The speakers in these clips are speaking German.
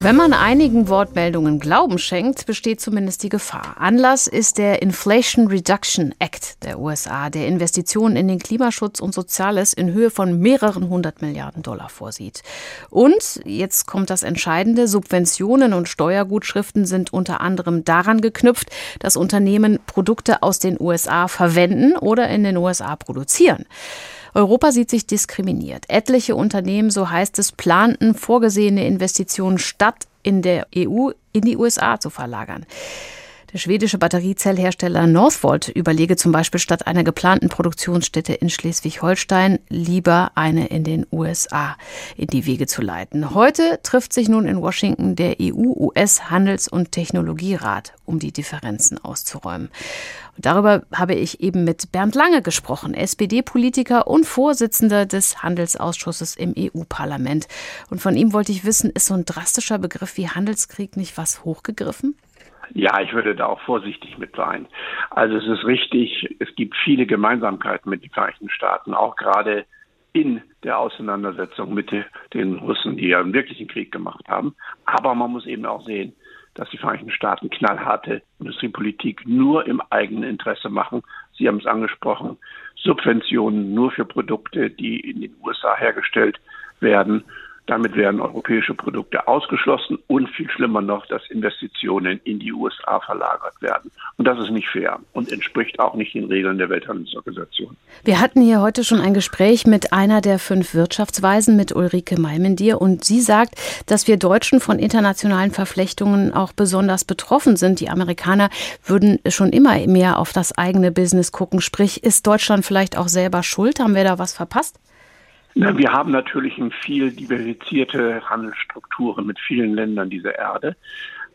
Wenn man einigen Wortmeldungen Glauben schenkt, besteht zumindest die Gefahr. Anlass ist der Inflation Reduction Act der USA, der Investitionen in den Klimaschutz und Soziales in Höhe von mehreren hundert Milliarden Dollar vorsieht. Und, jetzt kommt das Entscheidende, Subventionen und Steuergutschriften sind unter anderem daran geknüpft, dass Unternehmen Produkte aus den USA verwenden oder in den USA produzieren. Europa sieht sich diskriminiert. Etliche Unternehmen, so heißt es, planten vorgesehene Investitionen statt in der EU in die USA zu verlagern. Der schwedische Batteriezellhersteller Northvolt überlege zum Beispiel statt einer geplanten Produktionsstätte in Schleswig-Holstein lieber eine in den USA in die Wege zu leiten. Heute trifft sich nun in Washington der EU-US-Handels- und Technologierat, um die Differenzen auszuräumen. Darüber habe ich eben mit Bernd Lange gesprochen, SPD-Politiker und Vorsitzender des Handelsausschusses im EU-Parlament. Und von ihm wollte ich wissen, ist so ein drastischer Begriff wie Handelskrieg nicht was hochgegriffen? Ja, ich würde da auch vorsichtig mit sein. Also es ist richtig, es gibt viele Gemeinsamkeiten mit den Vereinigten Staaten, auch gerade in der Auseinandersetzung mit den Russen, die ja einen wirklichen Krieg gemacht haben. Aber man muss eben auch sehen, dass die Vereinigten Staaten knallharte Industriepolitik nur im eigenen Interesse machen. Sie haben es angesprochen, Subventionen nur für Produkte, die in den USA hergestellt werden damit werden europäische Produkte ausgeschlossen und viel schlimmer noch, dass Investitionen in die USA verlagert werden. Und das ist nicht fair und entspricht auch nicht den Regeln der Welthandelsorganisation. Wir hatten hier heute schon ein Gespräch mit einer der fünf Wirtschaftsweisen, mit Ulrike Maimendier. Und sie sagt, dass wir Deutschen von internationalen Verflechtungen auch besonders betroffen sind. Die Amerikaner würden schon immer mehr auf das eigene Business gucken. Sprich, ist Deutschland vielleicht auch selber schuld? Haben wir da was verpasst? Wir haben natürlich ein viel diversifizierte Handelsstrukturen mit vielen Ländern dieser Erde.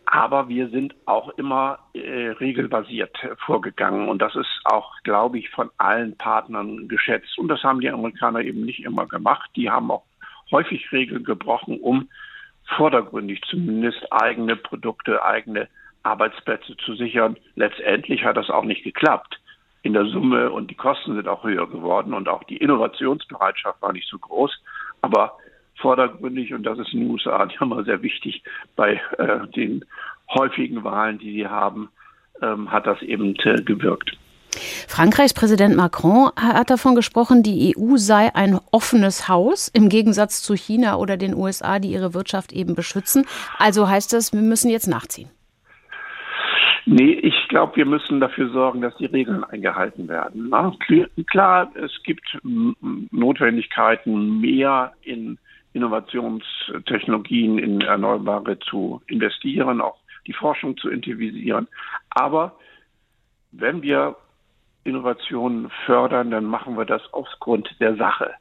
Aber wir sind auch immer äh, regelbasiert vorgegangen. Und das ist auch, glaube ich, von allen Partnern geschätzt. Und das haben die Amerikaner eben nicht immer gemacht. Die haben auch häufig Regeln gebrochen, um vordergründig zumindest eigene Produkte, eigene Arbeitsplätze zu sichern. Letztendlich hat das auch nicht geklappt in der Summe und die Kosten sind auch höher geworden und auch die Innovationsbereitschaft war nicht so groß. Aber vordergründig, und das ist in den USA immer sehr wichtig, bei äh, den häufigen Wahlen, die sie haben, ähm, hat das eben äh, gewirkt. Frankreichs Präsident Macron hat davon gesprochen, die EU sei ein offenes Haus im Gegensatz zu China oder den USA, die ihre Wirtschaft eben beschützen. Also heißt das, wir müssen jetzt nachziehen. Nee, ich glaube, wir müssen dafür sorgen, dass die Regeln eingehalten werden. Na, klar, es gibt Notwendigkeiten, mehr in Innovationstechnologien, in Erneuerbare zu investieren, auch die Forschung zu intensivieren. Aber wenn wir Innovationen fördern, dann machen wir das aufgrund der Sache.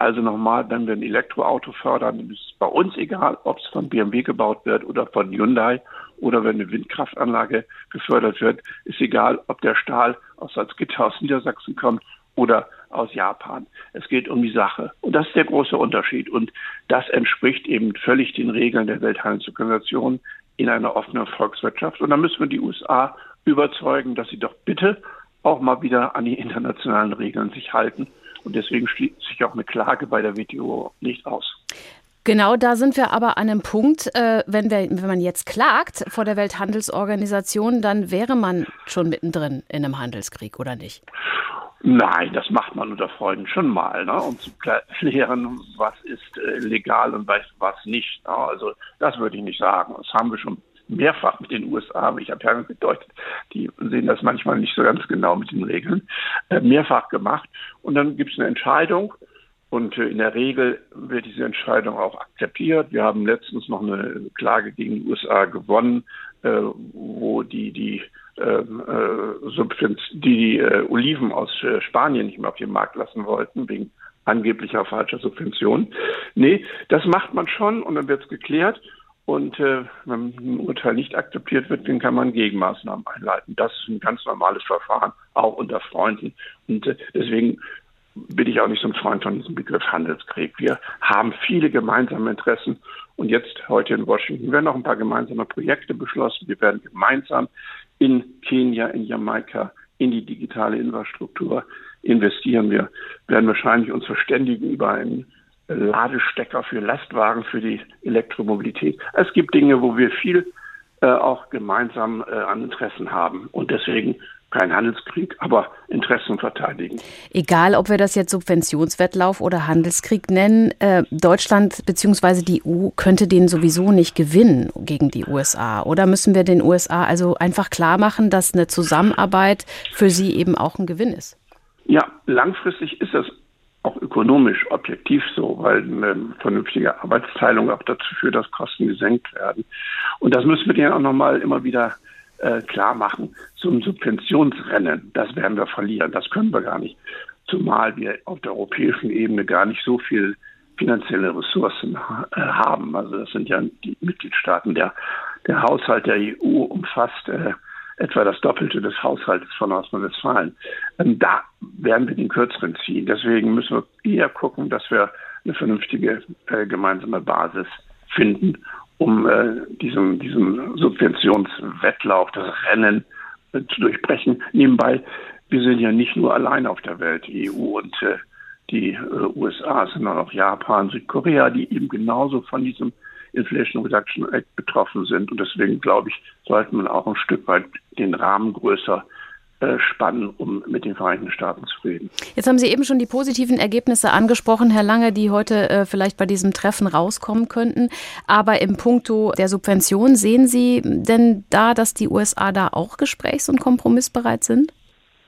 Also nochmal, wenn wir ein Elektroauto fördern, dann ist es bei uns egal, ob es von BMW gebaut wird oder von Hyundai oder wenn eine Windkraftanlage gefördert wird, ist egal, ob der Stahl aus Salzgitter aus Niedersachsen kommt oder aus Japan. Es geht um die Sache. Und das ist der große Unterschied. Und das entspricht eben völlig den Regeln der Welthandelsorganisation in einer offenen Volkswirtschaft. Und da müssen wir die USA überzeugen, dass sie doch bitte auch mal wieder an die internationalen Regeln sich halten und deswegen schließt sich auch eine Klage bei der WTO nicht aus. Genau, da sind wir aber an einem Punkt, äh, wenn, wir, wenn man jetzt klagt vor der Welthandelsorganisation, dann wäre man schon mittendrin in einem Handelskrieg, oder nicht? Nein, das macht man unter Freunden schon mal, ne? um zu klären, was ist äh, legal und was, was nicht. Ne? Also das würde ich nicht sagen. Das haben wir schon mehrfach mit den USA, ich habe ja gedeutet, die sehen das manchmal nicht so ganz genau mit den Regeln, äh, mehrfach gemacht. Und dann gibt es eine Entscheidung und äh, in der Regel wird diese Entscheidung auch akzeptiert. Wir haben letztens noch eine Klage gegen die USA gewonnen, äh, wo die die ähm, äh, die, die Oliven aus Spanien nicht mehr auf den Markt lassen wollten, wegen angeblicher falscher Subvention. Nee, das macht man schon und dann wird es geklärt. Und äh, wenn ein Urteil nicht akzeptiert wird, dann kann man Gegenmaßnahmen einleiten. Das ist ein ganz normales Verfahren, auch unter Freunden. Und äh, deswegen bin ich auch nicht so ein Freund von diesem Begriff Handelskrieg. Wir haben viele gemeinsame Interessen. Und jetzt heute in Washington werden noch ein paar gemeinsame Projekte beschlossen. Wir werden gemeinsam in Kenia, in Jamaika, in die digitale Infrastruktur investieren. Wir werden wahrscheinlich uns verständigen über einen Ladestecker für Lastwagen, für die Elektromobilität. Es gibt Dinge, wo wir viel äh, auch gemeinsam äh, an Interessen haben. Und deswegen kein Handelskrieg, aber Interessen verteidigen. Egal, ob wir das jetzt Subventionswettlauf oder Handelskrieg nennen, äh, Deutschland bzw. die EU könnte den sowieso nicht gewinnen gegen die USA. Oder müssen wir den USA also einfach klar machen, dass eine Zusammenarbeit für sie eben auch ein Gewinn ist? Ja, langfristig ist das auch ökonomisch objektiv so, weil eine vernünftige Arbeitsteilung auch dazu führt, dass Kosten gesenkt werden. Und das müssen wir denen auch nochmal immer wieder äh, klar machen. Zum Subventionsrennen, das werden wir verlieren, das können wir gar nicht. Zumal wir auf der europäischen Ebene gar nicht so viel finanzielle Ressourcen äh, haben. Also das sind ja die Mitgliedstaaten. Der, der Haushalt der EU umfasst äh, etwa das Doppelte des Haushaltes von Nordrhein-Westfalen. Ähm, da werden wir den Kürzeren ziehen. Deswegen müssen wir eher gucken, dass wir eine vernünftige äh, gemeinsame Basis finden, um äh, diesen, diesen Subventionswettlauf, das Rennen äh, zu durchbrechen. Nebenbei, wir sind ja nicht nur allein auf der Welt, die EU und äh, die äh, USA, sondern auch Japan, Südkorea, die eben genauso von diesem Inflation Reduction Act betroffen sind. Und deswegen glaube ich, sollte man auch ein Stück weit den Rahmen größer äh, spannen, um mit den Vereinigten Staaten zu reden. Jetzt haben Sie eben schon die positiven Ergebnisse angesprochen, Herr Lange, die heute äh, vielleicht bei diesem Treffen rauskommen könnten. Aber im Punkto der Subvention sehen Sie denn da, dass die USA da auch gesprächs- und kompromissbereit sind?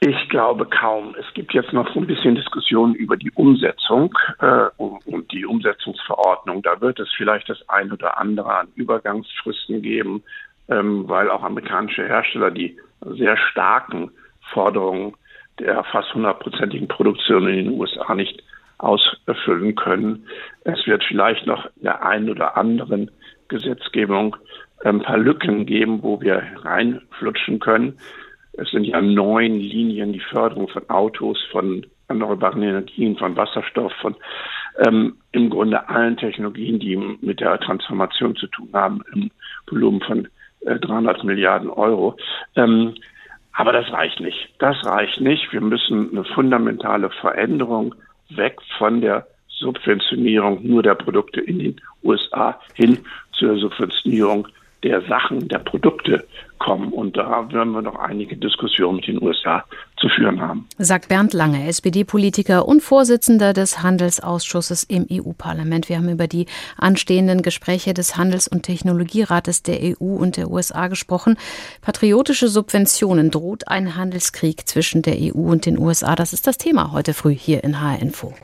Ich glaube kaum. Es gibt jetzt noch so ein bisschen Diskussionen über die Umsetzung äh, und die Umsetzungsverordnung. Da wird es vielleicht das ein oder andere an Übergangsfristen geben, ähm, weil auch amerikanische Hersteller die sehr starken Forderungen der fast hundertprozentigen Produktion in den USA nicht ausfüllen können. Es wird vielleicht noch in der einen oder anderen Gesetzgebung ein paar Lücken geben, wo wir reinflutschen können. Es sind ja neun Linien, die Förderung von Autos, von erneuerbaren Energien, von Wasserstoff, von ähm, im Grunde allen Technologien, die mit der Transformation zu tun haben, im Volumen von äh, 300 Milliarden Euro. Ähm, aber das reicht nicht. Das reicht nicht. Wir müssen eine fundamentale Veränderung weg von der Subventionierung nur der Produkte in den USA hin zur Subventionierung der Sachen, der Produkte kommen. Und da werden wir noch einige Diskussionen mit den USA zu führen haben. Sagt Bernd Lange, SPD-Politiker und Vorsitzender des Handelsausschusses im EU-Parlament. Wir haben über die anstehenden Gespräche des Handels- und Technologierates der EU und der USA gesprochen. Patriotische Subventionen droht ein Handelskrieg zwischen der EU und den USA. Das ist das Thema heute früh hier in HR Info.